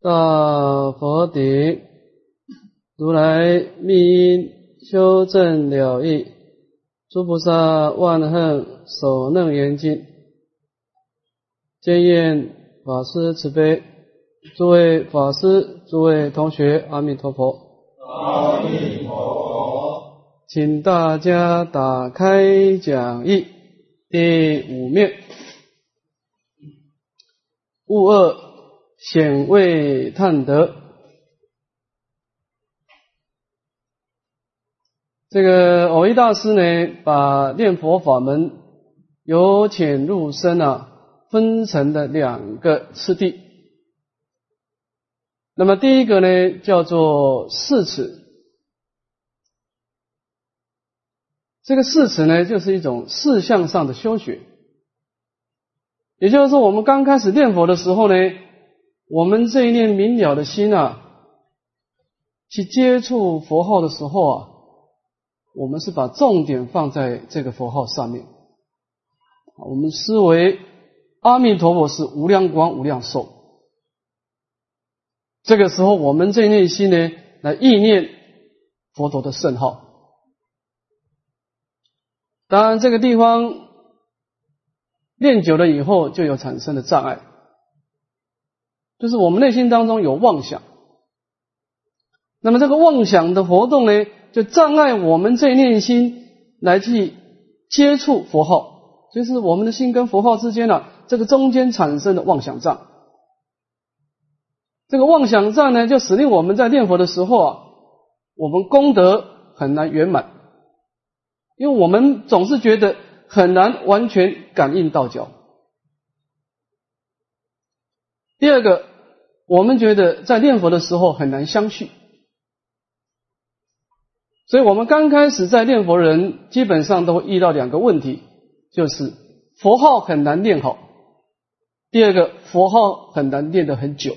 大佛顶，如来密因修正了义，诸菩萨万恨所楞严经，见愿法师慈悲，诸位法师，诸位同学，阿弥陀佛。阿弥陀佛，请大家打开讲义第五面，勿二。显位探得，这个偶一大师呢，把念佛法门由浅入深啊，分成了两个次第。那么第一个呢，叫做四尺。这个四尺呢，就是一种四相上的修学，也就是说，我们刚开始念佛的时候呢。我们这一念明了的心啊，去接触佛号的时候啊，我们是把重点放在这个佛号上面。我们思维阿弥陀佛是无量光、无量寿。这个时候，我们这内心呢，来意念佛陀的圣号。当然，这个地方练久了以后，就有产生的障碍。就是我们内心当中有妄想，那么这个妄想的活动呢，就障碍我们这念心来去接触佛号，就是我们的心跟佛号之间呢，这个中间产生的妄想障。这个妄想障呢，就使令我们在念佛的时候啊，我们功德很难圆满，因为我们总是觉得很难完全感应道教。第二个，我们觉得在念佛的时候很难相续，所以我们刚开始在念佛人基本上都会遇到两个问题，就是佛号很难念好，第二个佛号很难念得很久。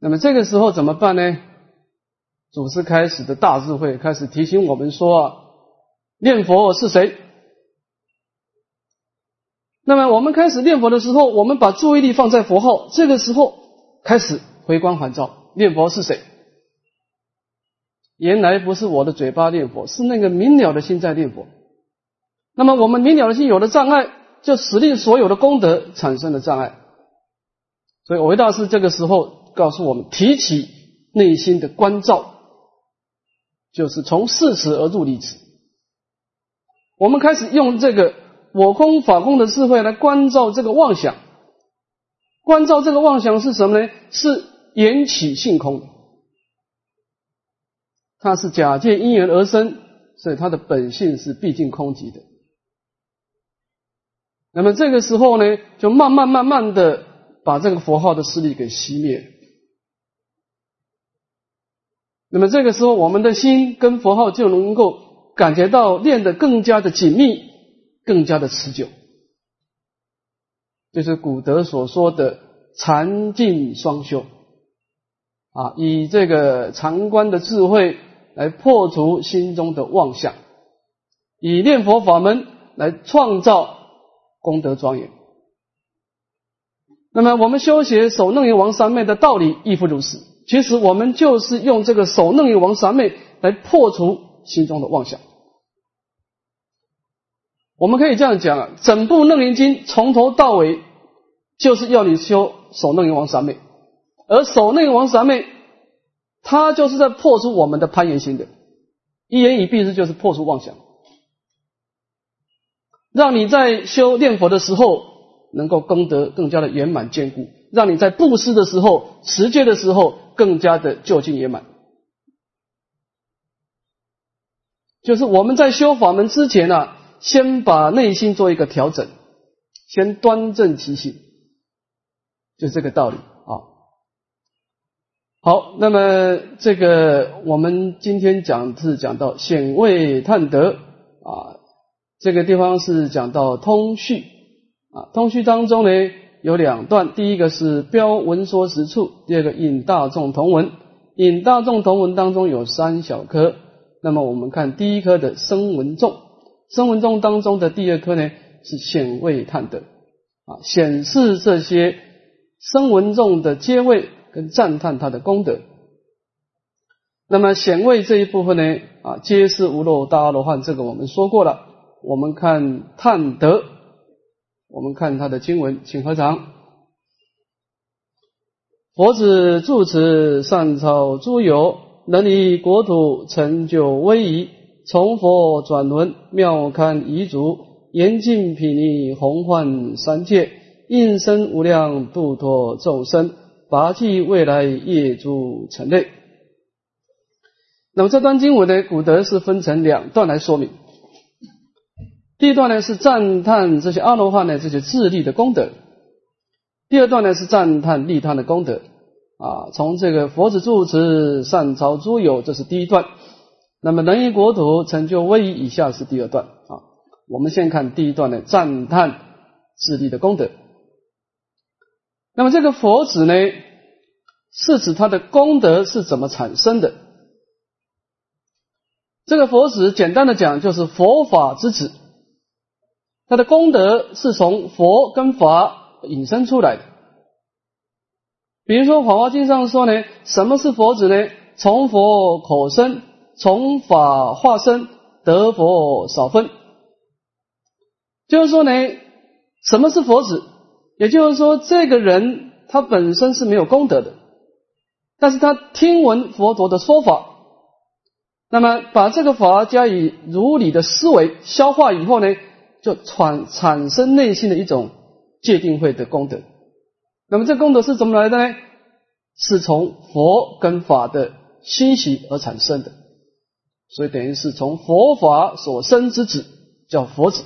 那么这个时候怎么办呢？祖师开始的大智慧开始提醒我们说啊，念佛是谁？那么我们开始念佛的时候，我们把注意力放在佛号，这个时候开始回光返照，念佛是谁？原来不是我的嘴巴念佛，是那个明了的心在念佛。那么我们明了的心有了障碍，就使令所有的功德产生了障碍。所以维大师这个时候告诉我们，提起内心的关照，就是从四尺而入离子。我们开始用这个。我空法空的智慧来关照这个妄想，关照这个妄想是什么呢？是缘起性空，它是假借因缘而生，所以它的本性是毕竟空寂的。那么这个时候呢，就慢慢慢慢的把这个佛号的势力给熄灭。那么这个时候，我们的心跟佛号就能够感觉到练得更加的紧密。更加的持久，就是古德所说的禅静双修啊，以这个禅观的智慧来破除心中的妄想，以念佛法门来创造功德庄严。那么我们修学守楞严王三昧的道理亦复如是。其实我们就是用这个守楞严王三昧来破除心中的妄想。我们可以这样讲啊，整部《楞严经》从头到尾就是要你修守楞严王三昧，而守楞严王三昧，它就是在破除我们的攀缘心的，一言以蔽之，就是破除妄想，让你在修念佛的时候能够功德更加的圆满坚固，让你在布施的时候、持戒的时候更加的就近圆满。就是我们在修法门之前呢。先把内心做一个调整，先端正其心，就这个道理啊。好，那么这个我们今天讲是讲到显位探得啊，这个地方是讲到通序啊，通序当中呢有两段，第一个是标文说实处，第二个引大众同文。引大众同文当中有三小科，那么我们看第一科的声闻众。声闻众当中的第二科呢，是显位探得啊，显示这些声闻众的接位跟赞叹他的功德。那么显位这一部分呢，啊，皆是无漏大阿罗汉，这个我们说过了。我们看探德，我们看他的经文，请合掌。佛子住持善草诸有，能离国土成就威仪，从佛转轮妙堪遗嘱，严禁毗尼洪幻三界，应身无量度脱众生，拔济未来业诸尘类。那么这段经文的古德是分成两段来说明。第一段呢是赞叹这些阿罗汉的这些智力的功德，第二段呢是赞叹利他的功德。啊，从这个佛子住持善朝诸有，这是第一段。那么能于国土成就威仪，以下是第二段。啊，我们先看第一段的赞叹智力的功德。那么这个佛子呢，是指他的功德是怎么产生的？这个佛子简单的讲，就是佛法之子。他的功德是从佛跟法引申出来的。比如说《法华经》上说呢，什么是佛子呢？从佛口生，从法化身，得佛少分。就是说呢，什么是佛子？也就是说，这个人他本身是没有功德的，但是他听闻佛陀的说法，那么把这个法加以如理的思维消化以后呢？就产产生内心的一种界定会的功德，那么这功德是怎么来的呢？是从佛跟法的欣喜而产生的，所以等于是从佛法所生之子叫佛子。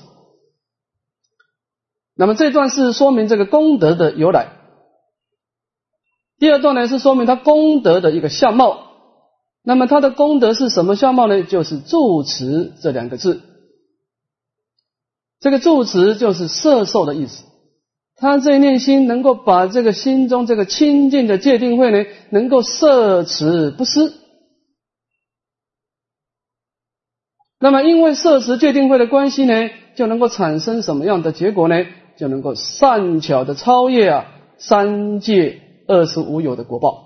那么这段是说明这个功德的由来，第二段呢是说明他功德的一个相貌。那么他的功德是什么相貌呢？就是住持这两个字。这个住持就是摄受的意思，他这一念心能够把这个心中这个清净的界定慧呢，能够摄持不失。那么因为摄食界定慧的关系呢，就能够产生什么样的结果呢？就能够善巧的超越啊三界二十五有的果报。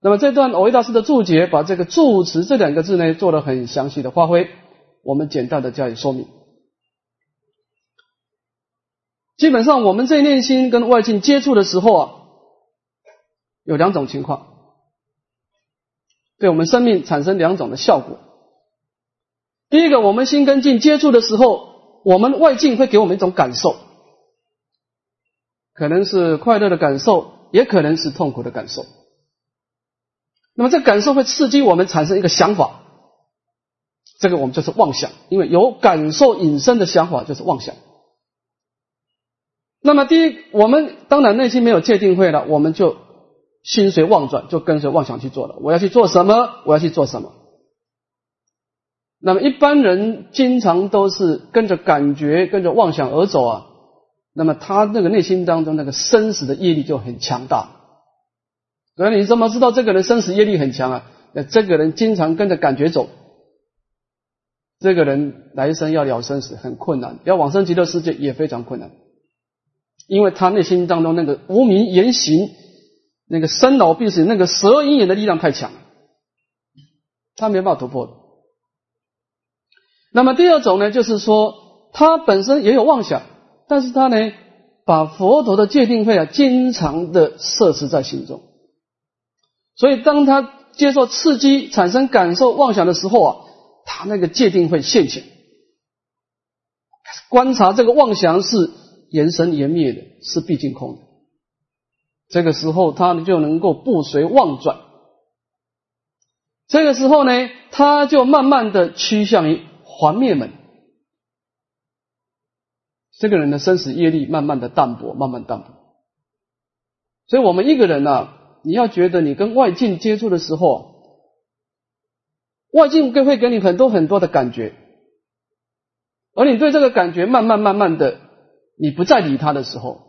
那么这段藕益大师的注解，把这个住持这两个字呢，做了很详细的发挥。我们简单的加以说明。基本上，我们在念心跟外境接触的时候啊，有两种情况，对我们生命产生两种的效果。第一个，我们心跟境接触的时候，我们外境会给我们一种感受，可能是快乐的感受，也可能是痛苦的感受。那么，这感受会刺激我们产生一个想法。这个我们就是妄想，因为有感受引申的想法就是妄想。那么第一，我们当然内心没有界定会了，我们就心随妄转，就跟随妄想去做了。我要去做什么？我要去做什么？那么一般人经常都是跟着感觉、跟着妄想而走啊。那么他那个内心当中那个生死的业力就很强大。所以你怎么知道这个人生死业力很强啊？那这个人经常跟着感觉走。这个人来生要了生死很困难，要往生极乐世界也非常困难，因为他内心当中那个无名言行、那个生老病死、那个十二因缘的力量太强，他没办法突破的。那么第二种呢，就是说他本身也有妄想，但是他呢把佛陀的界定慧啊经常的摄持在心中，所以当他接受刺激、产生感受、妄想的时候啊。他那个界定会现前，观察这个妄想是言生言灭的，是毕竟空的。这个时候，他就能够不随妄转。这个时候呢，他就慢慢的趋向于还灭门。这个人的生死业力慢慢的淡薄，慢慢淡薄。所以，我们一个人呢，你要觉得你跟外境接触的时候。外境会会给你很多很多的感觉，而你对这个感觉慢慢慢慢的，你不再理他的时候，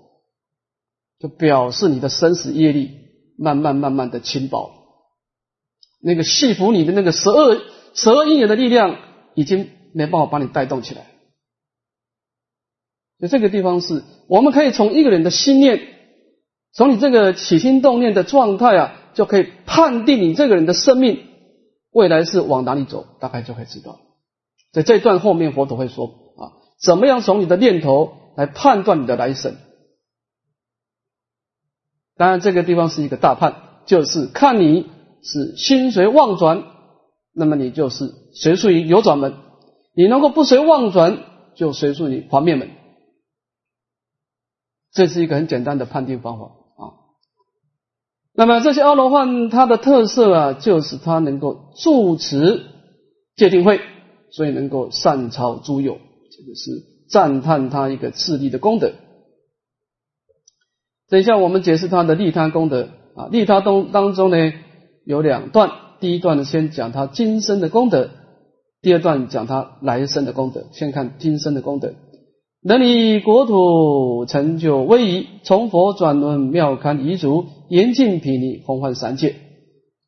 就表示你的生死业力慢慢慢慢的轻薄，那个戏服你的那个十二十二因缘的力量已经没办法把你带动起来。所以这个地方是我们可以从一个人的心念从你这个起心动念的状态啊，就可以判定你这个人的生命未来是往哪里走，大概就可以知道。在这段后面，佛陀会说啊，怎么样从你的念头来判断你的来生？当然，这个地方是一个大判，就是看你是心随妄转，那么你就是随顺于有转门；你能够不随妄转，就随顺于环面门。这是一个很简单的判定方法啊。那么这些阿罗汉，它的特色啊，就是他能够住持戒定慧。所以能够善超诸有，这个是赞叹他一个自利的功德。等一下我们解释他的利他功德啊，利他当当中呢有两段，第一段呢先讲他今生的功德，第二段讲他来生的功德。先看今生的功德，能以国土成就威仪，从佛转轮妙堪遗足，严禁毗尼洪换三界，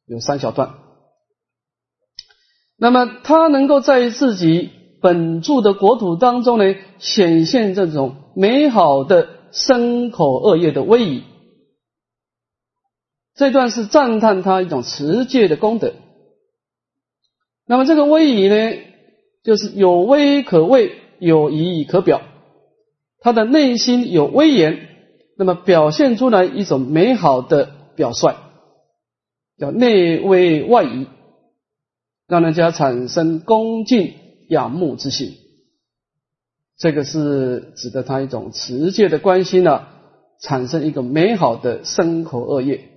有三小段。那么他能够在自己本住的国土当中呢，显现这种美好的身口恶业的威仪。这段是赞叹他一种持戒的功德。那么这个威仪呢，就是有威可畏，有仪可表。他的内心有威严，那么表现出来一种美好的表率，叫内威外仪。让人家产生恭敬仰慕之心，这个是指的他一种持戒的关心呢，产生一个美好的生口恶业。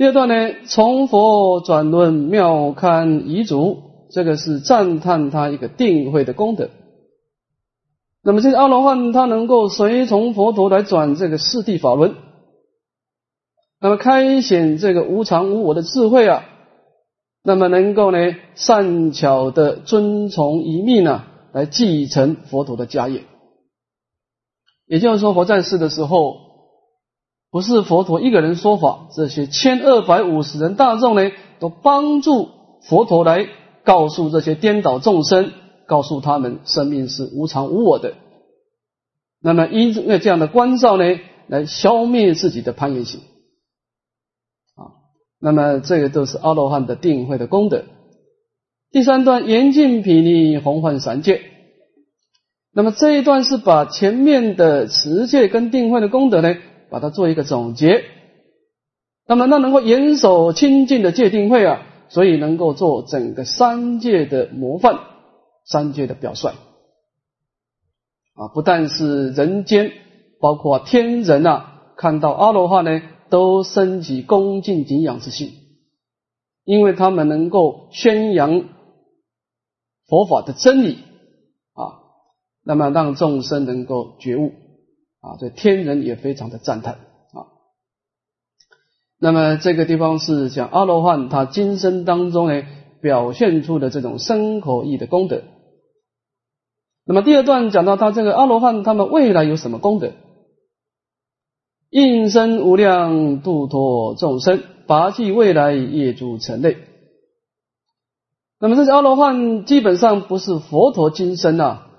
第二段呢，从佛转论妙堪遗嘱，这个是赞叹他一个定慧的功德。那么这个阿罗汉他能够随从佛陀来转这个四谛法轮，那么开显这个无常无我的智慧啊。那么能够呢善巧的遵从一命呢，来继承佛陀的家业。也就是说，佛在世的时候，不是佛陀一个人说法，这些千二百五十人大众呢，都帮助佛陀来告诉这些颠倒众生，告诉他们生命是无常无我的。那么因为这样的关照呢，来消灭自己的攀缘心。啊那么这个都是阿罗汉的定慧的功德。第三段严禁毗尼洪换三界。那么这一段是把前面的持戒跟定慧的功德呢，把它做一个总结。那么那能够严守清净的戒定慧啊，所以能够做整个三界的模范，三界的表率。啊，不但是人间，包括天人啊，看到阿罗汉呢。都升起恭敬敬仰之心，因为他们能够宣扬佛法的真理啊，那么让众生能够觉悟啊，这天人也非常的赞叹啊。那么这个地方是讲阿罗汉他今生当中呢表现出的这种生口意的功德。那么第二段讲到他这个阿罗汉他们未来有什么功德？应身无量度脱众生，拔济未来业诸尘类。那么这些阿罗汉基本上不是佛陀今生呐，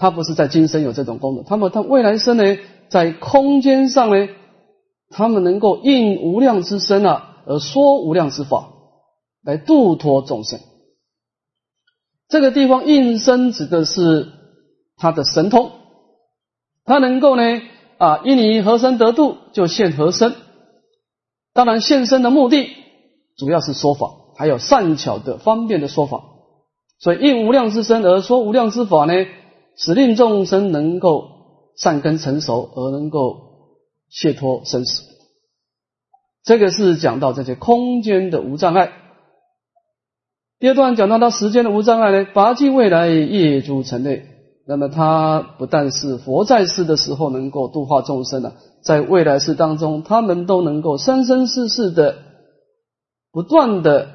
他不是在今生有这种功能。他们他未来生呢，在空间上呢，他们能够应无量之身啊，而说无量之法，来度脱众生。这个地方应身指的是他的神通，他能够呢。啊，因你何身得度，就现何身。当然，现身的目的主要是说法，还有善巧的方便的说法。所以应无量之身而说无量之法呢，使令众生能够善根成熟，而能够解脱生死。这个是讲到这些空间的无障碍。第二段讲到它时间的无障碍呢，拔尽未来业诸尘类。那么他不但是佛在世的时候能够度化众生了，在未来世当中，他们都能够生生世世的不断的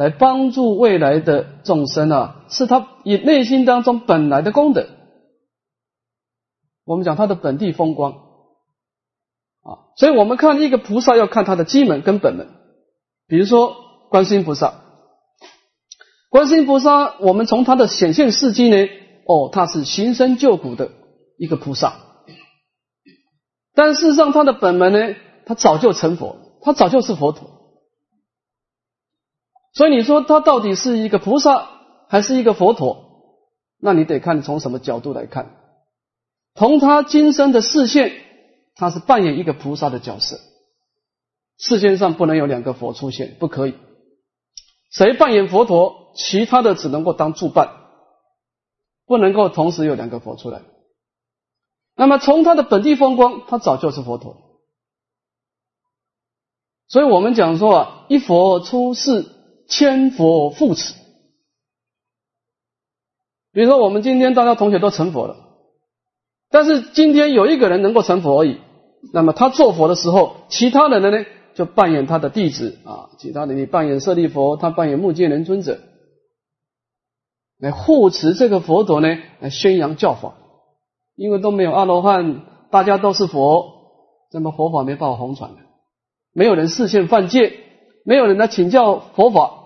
来帮助未来的众生啊，是他以内心当中本来的功德。我们讲他的本地风光啊，所以我们看一个菩萨要看他的基门跟本门，比如说观世音菩萨，观世音菩萨，我们从他的显现事迹呢。哦，他是行深救苦的一个菩萨。但事实上他的本门呢，他早就成佛，他早就是佛陀。所以你说他到底是一个菩萨还是一个佛陀？那你得看从什么角度来看。从他今生的视线，他是扮演一个菩萨的角色。世界上不能有两个佛出现，不可以。谁扮演佛陀，其他的只能够当助伴，不能够同时有两个佛出来。那么从他的本地风光，他早就是佛陀。所以我们讲说啊，一佛出世，千佛护持。比如说，我们今天大家同学都成佛了，但是今天有一个人能够成佛而已。那么他做佛的时候，其他的人呢，就扮演他的弟子啊，其他的你扮演舍利佛，他扮演目犍连尊者，来护持这个佛陀呢，来宣扬教法。因为都没有阿罗汉，大家都是佛，那么佛法没办法红传的，没有人视线犯戒，没有人来请教佛法，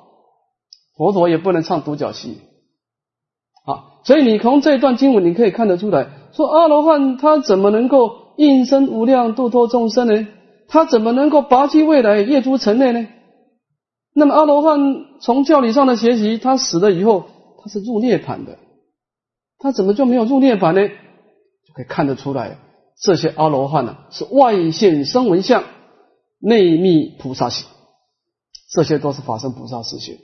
佛陀也不能唱独角戏。好，所以你从这段经文你可以看得出来，说阿罗汉他怎么能够应身无量度脱众生呢？他怎么能够拔济未来业诸尘内呢？那么阿罗汉从教理上的学习，他死了以后他是入涅盘的，他怎么就没有入涅盘呢？可以看得出来，这些阿罗汉呢是外现声闻相，内密菩萨行，这些都是法身菩萨实现。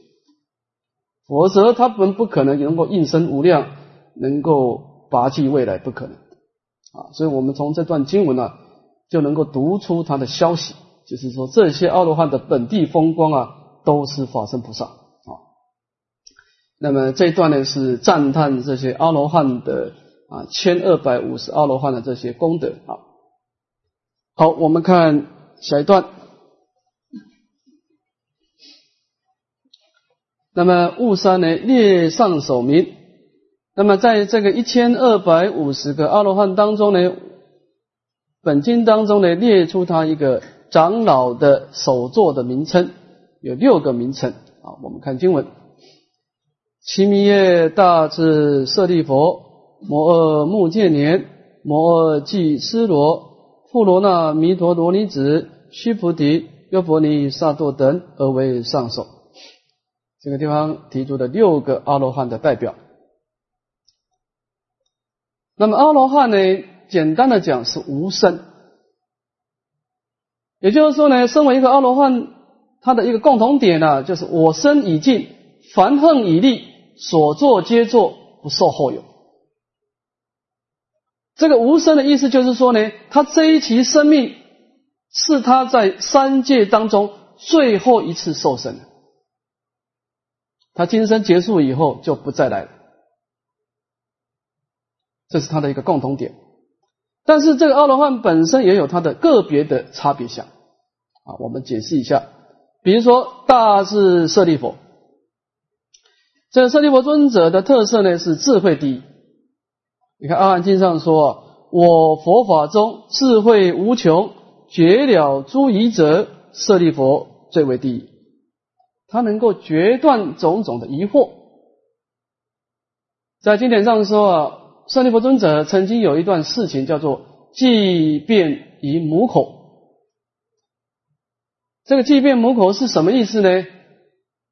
否则，他们不可能能够应身无量，能够拔济未来，不可能啊！所以，我们从这段经文呢，就能够读出他的消息，就是说，这些阿罗汉的本地风光啊，都是法身菩萨啊。那么这一段呢，是赞叹这些阿罗汉的啊，千二百五十阿罗汉的这些功德啊。好，我们看下一段。那么雾山呢列上首名，那么在这个一千二百五十个阿罗汉当中呢，本经当中呢列出他一个长老的首座的名称，有六个名称啊。我们看经文：其弥耶大智舍利佛，摩诃目犍连，摩诃季斯罗，富罗那弥陀罗尼子，须菩提，优婆尼萨埵等而为上首。这个地方提出的六个阿罗汉的代表，那么阿罗汉呢，简单的讲是无生，也就是说呢，身为一个阿罗汉，他的一个共同点呢，就是我身已尽，凡恨已立，所作皆作，不受后有。这个无生的意思就是说呢，他这一期生命是他在三界当中最后一次受生。他今生结束以后就不再来了，这是他的一个共同点。但是这个阿罗汉本身也有他的个别的差别相啊，我们解释一下。比如说大智舍利佛，这舍利佛尊者的特色呢是智慧第一。你看《阿含经》上说：“我佛法中智慧无穷，绝了诸疑者，舍利佛最为第一。”他能够决断种种的疑惑，在经典上说啊，舍利弗尊者曾经有一段事情叫做“即便于母口”。这个“即便母口”是什么意思呢？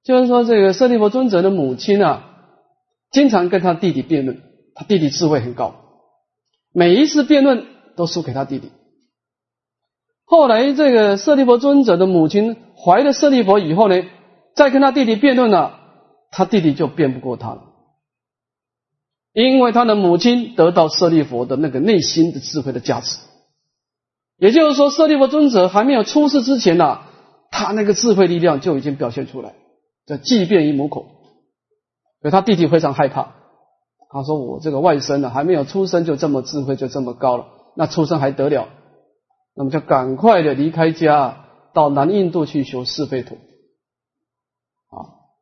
就是说，这个舍利弗尊者的母亲啊，经常跟他弟弟辩论，他弟弟智慧很高，每一次辩论都输给他弟弟。后来，这个舍利弗尊者的母亲怀了舍利弗以后呢？再跟他弟弟辩论了，他弟弟就辩不过他了，因为他的母亲得到舍利佛的那个内心的智慧的加持，也就是说，舍利佛尊者还没有出世之前呢，他那个智慧力量就已经表现出来，叫即便于母口，所以他弟弟非常害怕，他说：“我这个外甥呢，还没有出生就这么智慧，就这么高了，那出生还得了？那么就赶快的离开家，到南印度去修四吠陀。”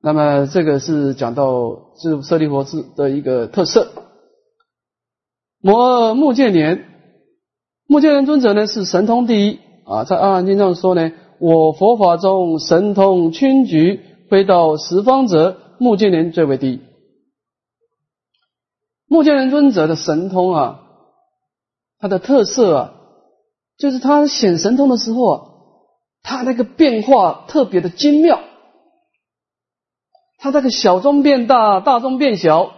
那么这个是讲到是舍利佛智的一个特色。摩目犍连，目犍连尊者呢是神通第一啊，在阿含经上说呢，我佛法中神通群举，飞到十方者，目犍连最为第一。目犍连尊者的神通啊，它的特色啊，就是他显神通的时候啊，他那个变化特别的精妙，他那个小中变大，大中变小，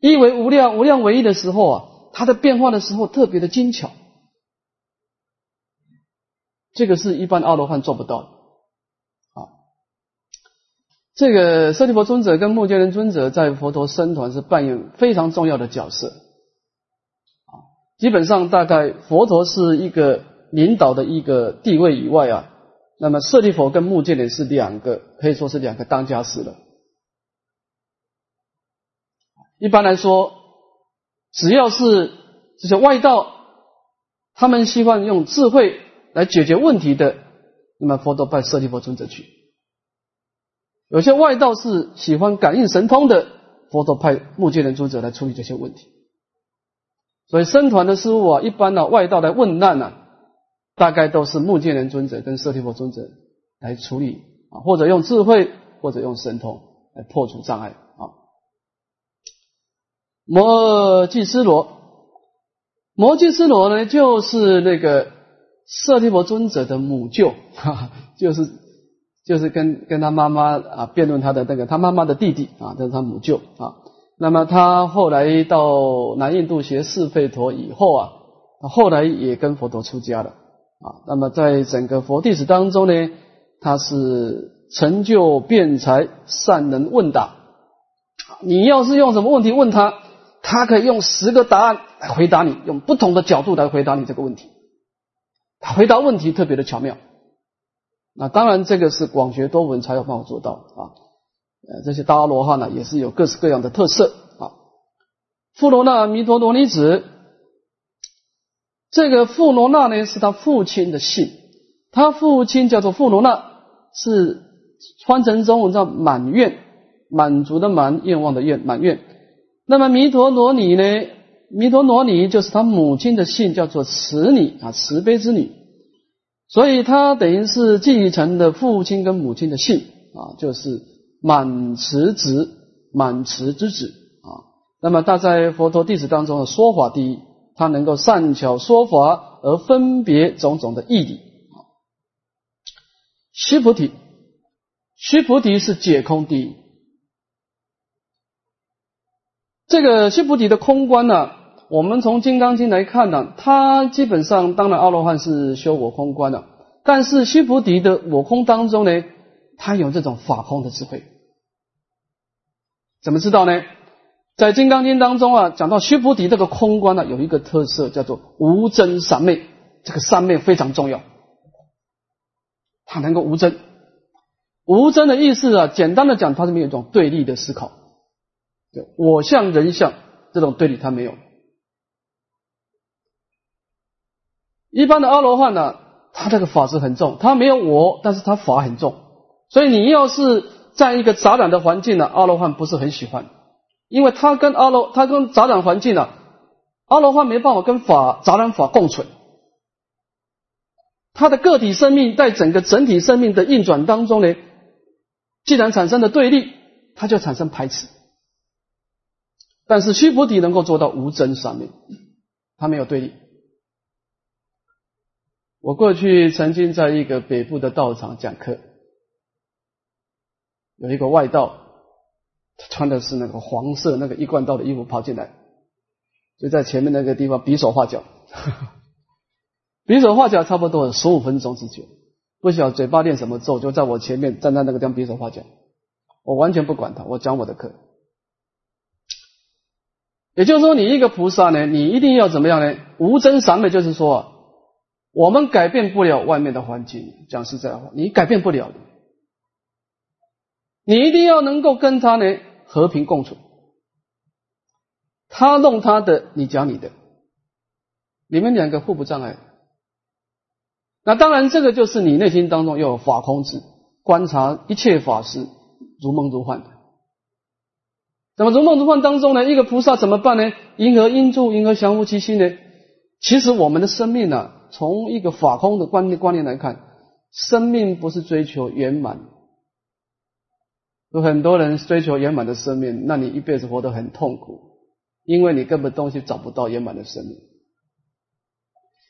一为无量，无量为一的时候啊，它的变化的时候特别的精巧，这个是一般阿罗汉做不到的啊。这个舍利弗尊者跟目犍连尊者在佛陀僧团是扮演非常重要的角色，啊，基本上大概佛陀是一个领导的一个地位以外啊，那么舍利弗跟目犍连是两个可以说是两个当家师了。一般来说，只要是这些外道，他们希望用智慧来解决问题的，那么佛陀派舍利弗尊者去。有些外道是喜欢感应神通的，佛陀派目犍连尊者来处理这些问题。所以僧团的事务啊，一般呢外道来问难呢，大概都是目犍连尊者跟舍利弗尊者来处理啊，或者用智慧，或者用神通来破除障碍。摩髻斯罗，摩髻斯罗呢，就是那个舍利弗尊者的母舅，哈哈，就是。就是跟跟他妈妈啊辩论他的那个他妈妈的弟弟啊，这是他母舅啊。那么他后来到南印度学四吠陀以后啊，他后来也跟佛陀出家了啊。那么在整个佛弟子当中呢，他是成就辩才，善能问答。你要是用什么问题问他，他可以用十个答案来回答你，用不同的角度来回答你这个问题。他回答问题特别的巧妙。那当然，这个是广学多闻才有办法做到啊。呃，这些大阿罗汉呢，也是有各式各样的特色啊。富罗那弥陀罗尼子，这个富罗那呢，是他父亲的姓，他父亲叫做富罗那，是翻成中文叫满愿，满足的满，愿望的愿，满愿。那么弥陀罗尼呢，弥陀罗尼就是他母亲的姓，叫做慈女啊，慈悲之女。所以他等于是继承的父亲跟母亲的姓啊，就是满慈子、满慈之子啊。那么他在佛陀弟子当中的说法第一，他能够善巧说法而分别种种的义理啊。须菩提，须菩提是解空第一。这个须菩提的空观呢？我们从《金刚经》来看呢，他基本上当然阿罗汉是修我空观的，但是须菩提的我空当中呢，他有这种法空的智慧。怎么知道呢？在《金刚经》当中啊，讲到须菩提这个空观呢，有一个特色叫做无真三昧，这个三昧非常重要，它能够无真。无真的意思啊，简单的讲，它是没有一种对立的思考，我相人相这种对立，他没有。一般的阿罗汉呢，他这个法是很重，他没有我，但是他法很重。所以你要是在一个杂染的环境呢，阿罗汉不是很喜欢，因为他跟阿罗，他跟杂染环境呢，阿罗汉没办法跟法杂染法共存。他的个体生命在整个整体生命的运转当中呢，既然产生了对立，他就产生排斥。但是须菩提能够做到无争上面，他没有对立。我过去曾经在一个北部的道场讲课，有一个外道，他穿的是那个黄色那个一贯道的衣服跑进来，就在前面那个地方比手画脚，比手画脚差不多十五分钟之久，不晓嘴巴念什么咒，就在我前面站在那个地方比手画脚，我完全不管他，我讲我的课。也就是说，你一个菩萨呢，你一定要怎么样呢？无真善美，就是说。我们改变不了外面的环境，讲实在话，你改变不了的。你一定要能够跟他呢和平共处，他弄他的，你讲你的，你们两个互不障碍。那当然，这个就是你内心当中要有法空智，观察一切法是如梦如幻的。那么如梦如幻当中呢，一个菩萨怎么办呢？因何因住，因何降伏其心呢？其实我们的生命呢？从一个法空的观念观念来看，生命不是追求圆满。有很多人追求圆满的生命，那你一辈子活得很痛苦，因为你根本东西找不到圆满的生命。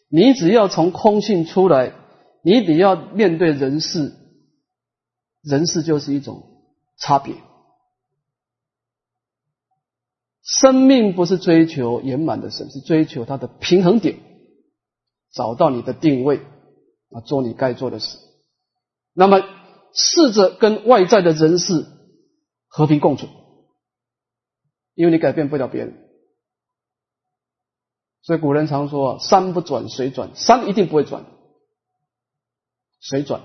你只要从空性出来，你得要面对人事，人事就是一种差别。生命不是追求圆满的神，是追求它的平衡点，找到你的定位啊，做你该做的事。那么试着跟外在的人事和平共处，因为你改变不了别人。所以古人常说：“山不转水转，山一定不会转，水转。”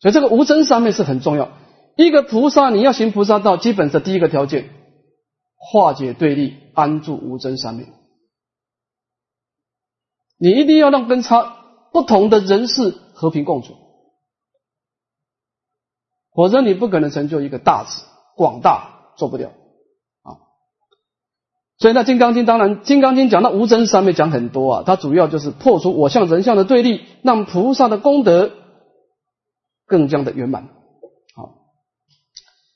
所以这个无争上面是很重要。一个菩萨你要行菩萨道，基本的第一个条件。化解对立，安住无争三昧。你一定要让跟他不同的人事和平共处，否则你不可能成就一个大智广大，做不了啊。所以那《金刚经》当然，《金刚经》讲到无争三昧讲很多啊，它主要就是破除我相人相的对立，让菩萨的功德更加的圆满。好，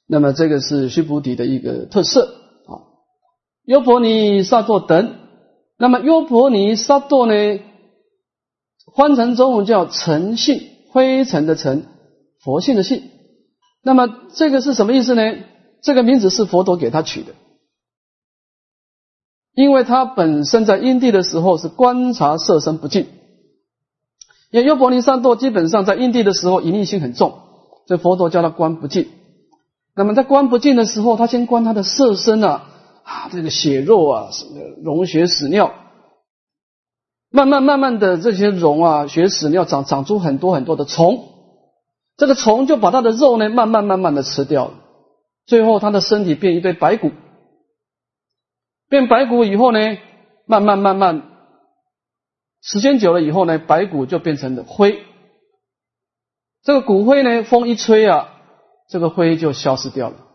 那么这个是须菩提的一个特色。优婆尼萨埵等，那么优婆尼萨埵呢？翻成中文叫诚信，灰尘的尘，佛性的性。那么这个是什么意思呢？这个名字是佛陀给他取的，因为他本身在因地的时候是观察色身不净，因为优婆尼萨埵基本上在因地的时候隐匿性很重，所以佛陀叫他观不净。那么在观不净的时候，他先观他的色身啊。啊，这个血肉啊，溶血屎尿，慢慢慢慢的这些溶啊血屎尿长长出很多很多的虫，这个虫就把它的肉呢慢慢慢慢的吃掉了，最后他的身体变一堆白骨，变白骨以后呢，慢慢慢慢，时间久了以后呢，白骨就变成了灰，这个骨灰呢风一吹啊，这个灰就消失掉了。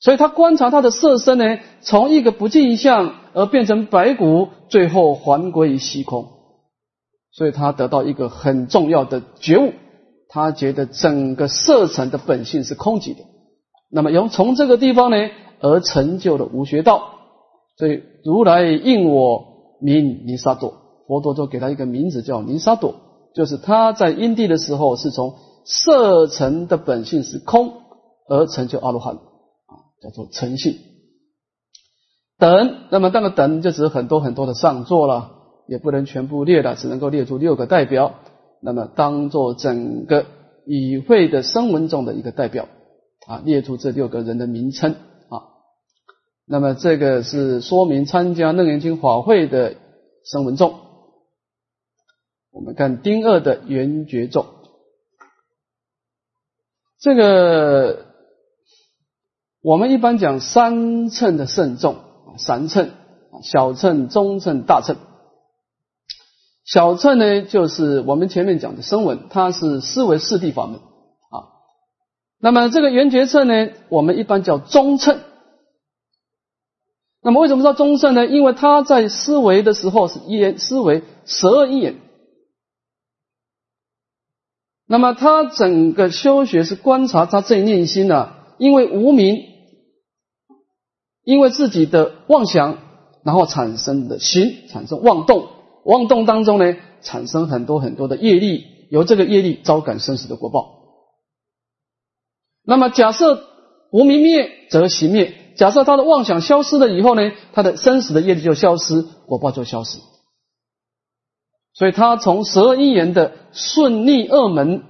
所以他观察他的色身呢，从一个不净相而变成白骨，最后还归于虚空。所以他得到一个很重要的觉悟，他觉得整个色尘的本性是空寂的。那么由从这个地方呢，而成就了无学道。所以如来应我名尼沙朵，佛陀就给他一个名字叫尼沙朵，就是他在因地的时候是从色尘的本性是空而成就阿罗汉。叫做诚信等，那么那个等就指很多很多的上座了，也不能全部列了，只能够列出六个代表，那么当做整个与会的声闻中的一个代表啊，列出这六个人的名称啊，那么这个是说明参加楞严经法会的声闻众。我们看丁二的圆觉众，这个。我们一般讲三乘的慎重，三乘小乘、中乘、大乘。小乘呢，就是我们前面讲的声闻，它是思维四谛法门啊。那么这个圆觉乘呢，我们一般叫中乘。那么为什么叫中乘呢？因为他在思维的时候是一言思维十二因缘。那么他整个修学是观察他这念心呢，因为无名。因为自己的妄想，然后产生的心产生妄动，妄动当中呢，产生很多很多的业力，由这个业力招感生死的果报。那么假设无明灭，则行灭；假设他的妄想消失了以后呢，他的生死的业力就消失，果报就消失。所以他从十二因缘的顺逆二门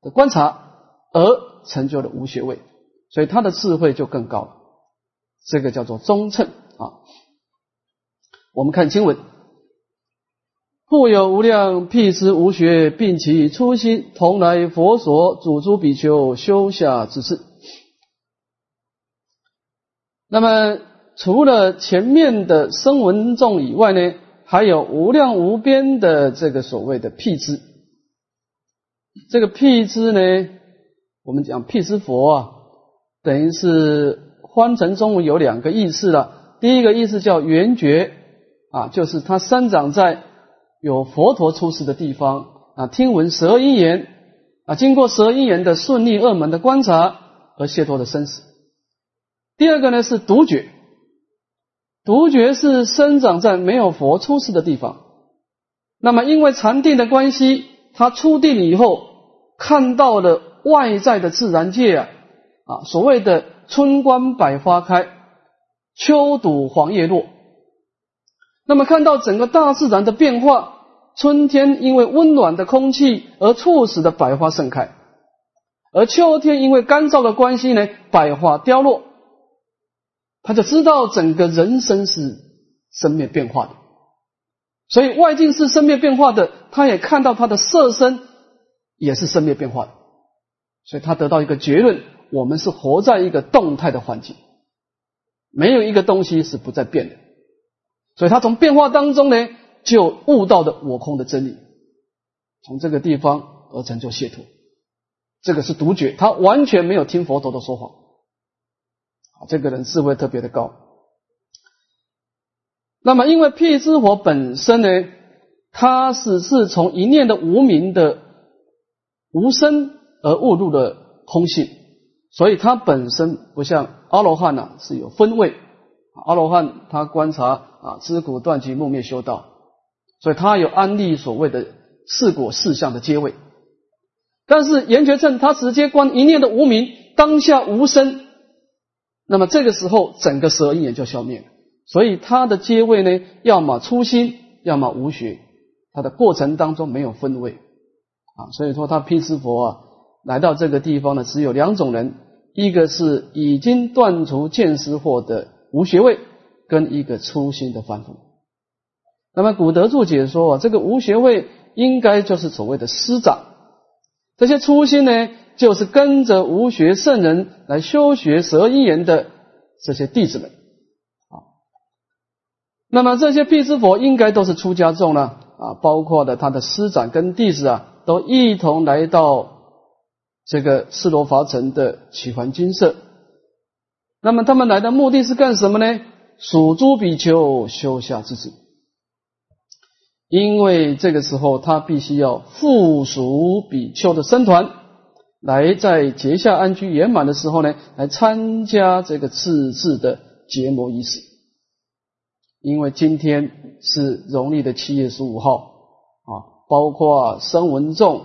的观察，而成就了无学位，所以他的智慧就更高了。这个叫做中称啊。我们看经文：复有无量辟支无学，并其初心同来佛所，主诸比丘修下之事。那么，除了前面的声闻众以外呢，还有无量无边的这个所谓的辟支。这个辟支呢，我们讲辟支佛啊，等于是。观成中文有两个意思了，第一个意思叫圆觉啊，就是它生长在有佛陀出世的地方啊，听闻十二因缘啊，经过十二因缘的顺利恶门的观察而解脱的生死。第二个呢是独觉，独觉是生长在没有佛出世的地方那么因为禅定的关系，他出定以后看到了外在的自然界啊啊，所谓的春观百花开，秋睹黄叶落。那么看到整个大自然的变化，春天因为温暖的空气而促使的百花盛开，而秋天因为干燥的关系呢，百花凋落。他就知道整个人生是生灭变化的，所以外境是生灭变化的，他也看到他的色身也是生灭变化的，所以他得到一个结论：我们是活在一个动态的环境，没有一个东西是不在变的。所以他从变化当中呢，就悟到的我空的真理，从这个地方而成就解脱。这个是独觉，他完全没有听佛陀的说法。这个人智慧特别的高。那么，因为辟支佛本身呢，他是是从一念的无名的无声而悟入的空性，所以他本身不像阿罗汉呢是有分位。阿罗汉他观察啊，知苦断集木灭修道，所以他有安立所谓的四果四相的阶位。但是圆觉正他直接观一念的无名，当下无声。那么这个时候，整个十二因缘就消灭了。所以他的阶位呢，要么初心，要么无学。他的过程当中没有分位啊。所以说，他毗湿佛啊，来到这个地方呢，只有两种人：一个是已经断除见思惑的无学位，跟一个初心的凡夫。那么古德注解说啊，这个无学位应该就是所谓的师长，这些初心呢？就是跟着无学圣人来修学十二因缘的这些弟子们啊，那么这些辟支佛应该都是出家众了啊，包括的他的师长跟弟子啊，都一同来到这个斯罗伐城的奇环金色。那么他们来的目的是干什么呢？属诸比丘修下之子，因为这个时候他必须要附属比丘的僧团。来在结下安居圆满的时候呢，来参加这个自治的结魔仪式。因为今天是农历的七月十五号啊，包括声闻众，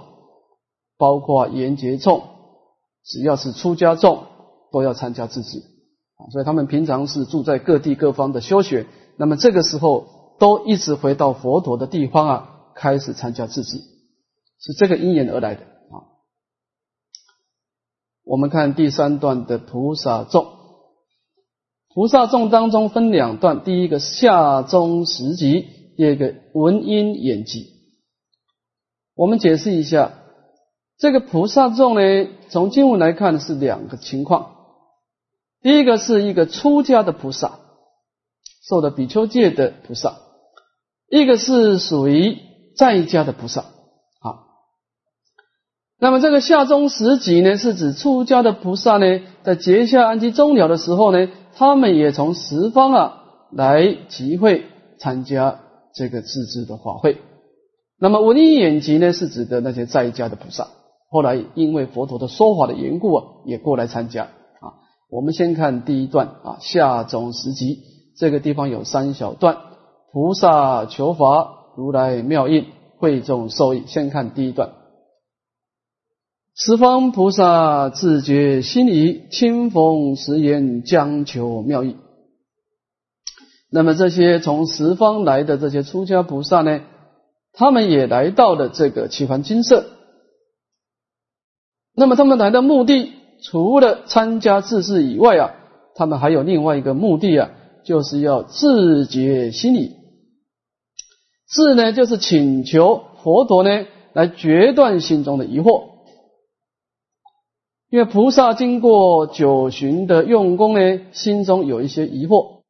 包括严节众，只要是出家众都要参加自治啊。所以他们平常是住在各地各方的修学，那么这个时候都一直回到佛陀的地方啊，开始参加自治，是这个因缘而来的啊。我们看第三段的菩萨众，菩萨众当中分两段，第一个下中十级，第二个文音演集。我们解释一下，这个菩萨众呢，从经文来看是两个情况。第一个是一个出家的菩萨，受的比丘戒的菩萨；一个是属于在家的菩萨啊。那么这个下中十级呢，是指出家的菩萨呢，在结下安居终了的时候呢，他们也从十方啊来集会参加这个自治的法会。那么文艺眼集呢，是指的那些在家的菩萨，后来因为佛陀的说法的缘故啊，也过来参加啊。我们先看第一段啊，下中十集这个地方有三小段，菩萨求法，如来妙应，会众受益。先看第一段。十方菩萨自觉心仪，清风实言将求妙意。那么这些从十方来的这些出家菩萨呢，他们也来到了这个七环金色。那么他们来的目的，除了参加自治以外啊，他们还有另外一个目的啊，就是要自觉心理。自呢，就是请求佛陀呢来决断心中的疑惑。因为菩萨经过九旬的用功呢，心中有一些疑惑，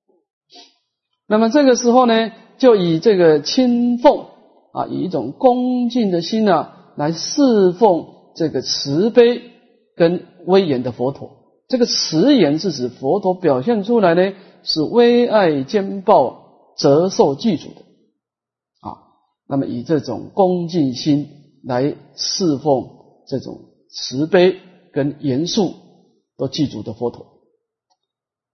那么这个时候呢，就以这个亲奉啊，以一种恭敬的心啊，来侍奉这个慈悲跟威严的佛陀。这个慈严是指佛陀表现出来呢，是威爱兼报、折寿祭祖的啊。那么以这种恭敬心来侍奉这种慈悲。跟严肃都记住的佛陀，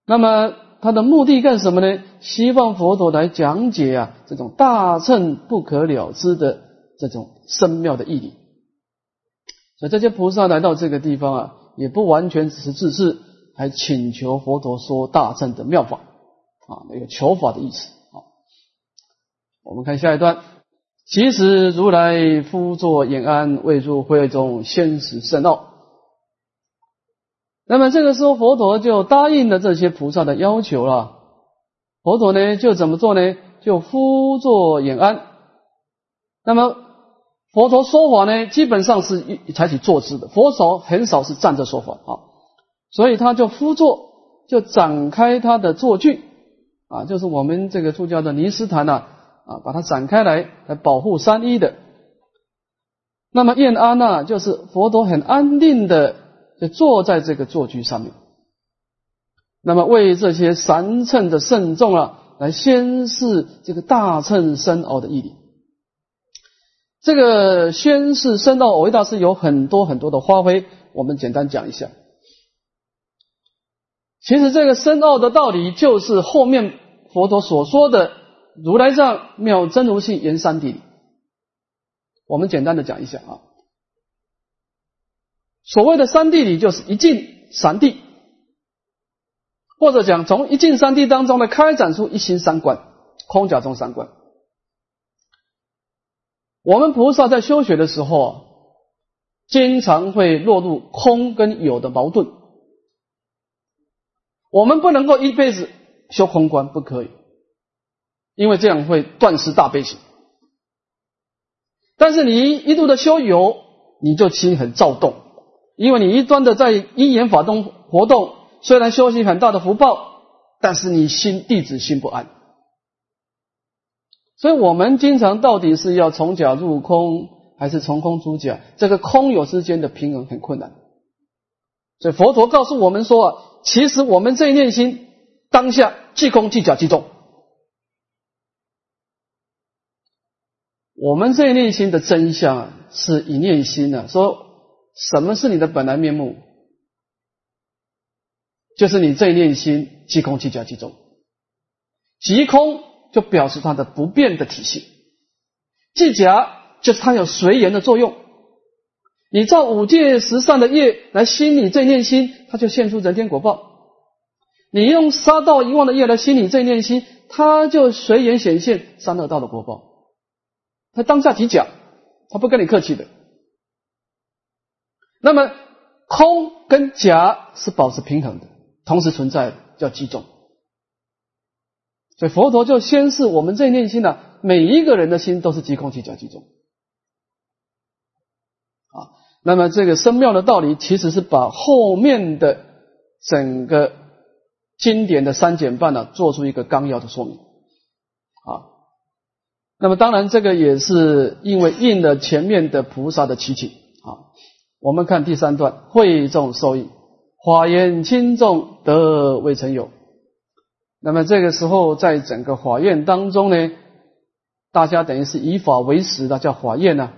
那么他的目的干什么呢？希望佛陀来讲解啊，这种大乘不可了知的这种深妙的义理。所以这些菩萨来到这个地方啊，也不完全只是自视，还请求佛陀说大乘的妙法啊，那个求法的意思啊。我们看下一段，其实如来夫作延安，未入会中，先识甚奥。那么这个时候，佛陀就答应了这些菩萨的要求了。佛陀呢，就怎么做呢？就夫坐演安。那么佛陀说法呢，基本上是采取坐姿的，佛手很少是站着说法啊。所以他就夫坐，就展开他的坐具啊，就是我们这个出家的尼斯坛呐啊，把它展开来来保护三一的。那么燕安呢，就是佛陀很安定的。就坐在这个坐具上面，那么为这些三乘的圣众啊，来宣示这个大乘深奥的义理。这个宣示深奥，维大师有很多很多的发挥，我们简单讲一下。其实这个深奥的道理，就是后面佛陀所说的如来藏妙真如性言三谛。我们简单的讲一下啊。所谓的三谛理，就是一境三谛，或者讲从一境三谛当中呢，开展出一心三观、空假中三观。我们菩萨在修学的时候啊，经常会落入空跟有的矛盾。我们不能够一辈子修空观，不可以，因为这样会断失大悲心。但是你一度的修有，你就心很躁动。因为你一端的在因缘法中活动，虽然修行很大的福报，但是你心弟子心不安。所以我们经常到底是要从假入空，还是从空出假？这个空有之间的平衡很困难。所以佛陀告诉我们说啊，其实我们这一念心当下即空即假即中。我们这一念心的真相，是一念心啊，说。什么是你的本来面目？就是你这一念心即空即假即中，即空就表示它的不变的体系，即假就是它有随缘的作用。你造五戒十善的业来心你这念心，它就现出人天果报；你用杀道遗忘的业来心你这念心，它就随缘显现三恶道的果报。它当下即假，它不跟你客气的。那么空跟假是保持平衡的，同时存在叫集中。所以佛陀就宣示我们这念心呢，每一个人的心都是即空即假即中。啊，那么这个深妙的道理，其实是把后面的整个经典的三减半呢，做出一个纲要的说明。啊，那么当然这个也是因为应了前面的菩萨的祈请啊。我们看第三段，会众受益，法言轻重得未曾有。那么这个时候，在整个法院当中呢，大家等于是以法为食的，叫法院呢。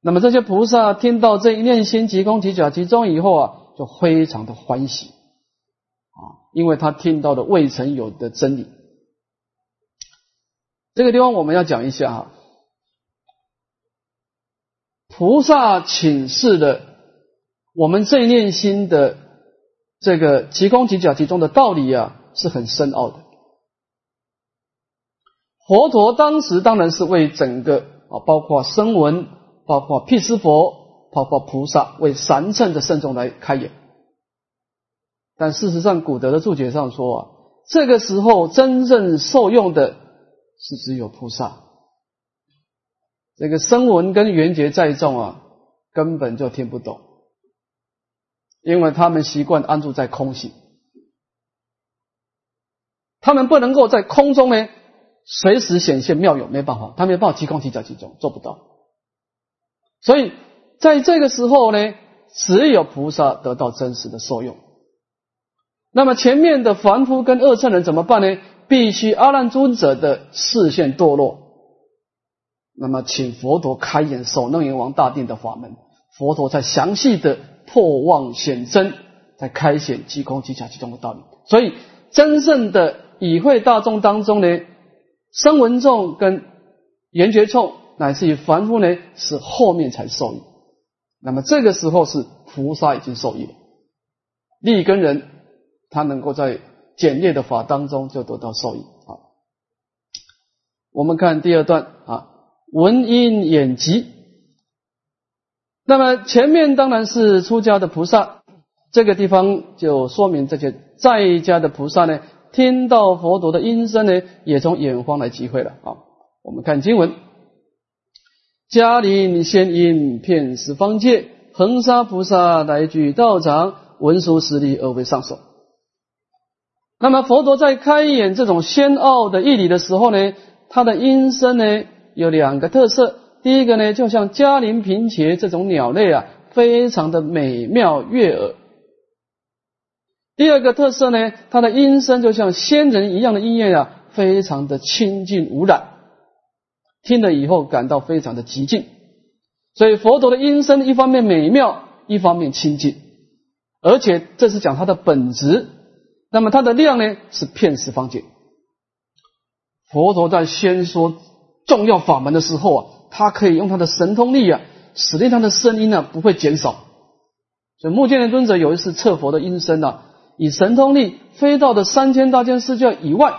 那么这些菩萨听到这一念心即空即假即中以后啊，就非常的欢喜啊，因为他听到的未曾有的真理。这个地方我们要讲一下哈。菩萨请示的我们这一念心的这个即空即假即中的道理啊，是很深奥的。佛陀当时当然是为整个啊，包括声闻、包括辟支佛、包括菩萨，为三乘的圣众来开眼。但事实上，古德的注解上说啊，这个时候真正受用的是只有菩萨。这个声闻跟缘觉在众啊，根本就听不懂，因为他们习惯安住在空性，他们不能够在空中呢随时显现妙有，没办法，他们办法即空即假即中，做不到。所以在这个时候呢，只有菩萨得到真实的受用。那么前面的凡夫跟恶乘人怎么办呢？必须阿难尊者的视线堕落。那么，请佛陀开演首楞严王大定的法门，佛陀在详细的破妄显真，在开显即空即假即中的道理。所以，真正的与会大众当中呢，声闻众跟缘觉众乃至于凡夫呢，是后面才受益。那么这个时候是菩萨已经受益了，利根人他能够在简略的法当中就得到受益啊。我们看第二段啊，闻因眼疾。那么前面当然是出家的菩萨，这个地方就说明这些在家的菩萨呢，听到佛陀的音声呢，也从远方来集会了啊。我们看经文：嘉陵仙音遍十方界，恒沙菩萨来居道场，文殊师利而为上首。那么佛陀在开演这种仙奥的义理的时候呢，他的音声呢有两个特色。第一个呢，就像嘉陵平茄这种鸟类啊，非常的美妙悦耳。第二个特色呢，它的音声就像仙人一样的音乐啊，非常的清净无染，听了以后感到非常的极静。所以佛陀的音声一方面美妙，一方面清净，而且这是讲它的本质。那么它的量呢，是遍十方界。佛陀在宣说重要法门的时候啊。他可以用他的神通力啊，使令他的声音呢不会减少。所以目犍连尊者有一次测佛的音声啊，以神通力飞到的三千大千世界以外，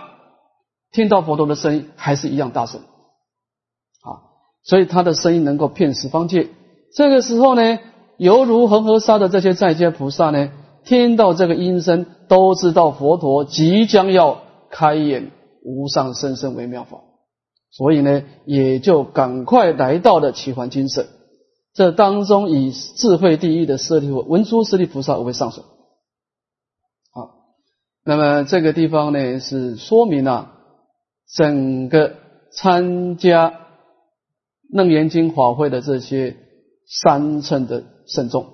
听到佛陀的声音还是一样大声啊。所以他的声音能够遍十方界。这个时候呢，犹如恒河沙的这些在家菩萨呢，听到这个音声，都知道佛陀即将要开演无上甚深微妙法。所以呢，也就赶快来到了奇环精舍。这当中以智慧第一的舍利弗文殊舍利菩萨为上首。那么这个地方呢，是说明了整个参加楞严经法会的这些三乘的圣众，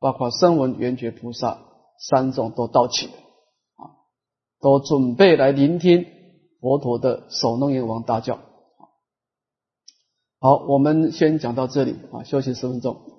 包括声闻缘觉菩萨三众都到齐了啊，都准备来聆听。佛陀的首楞严王大教，好，我们先讲到这里啊，休息十分钟。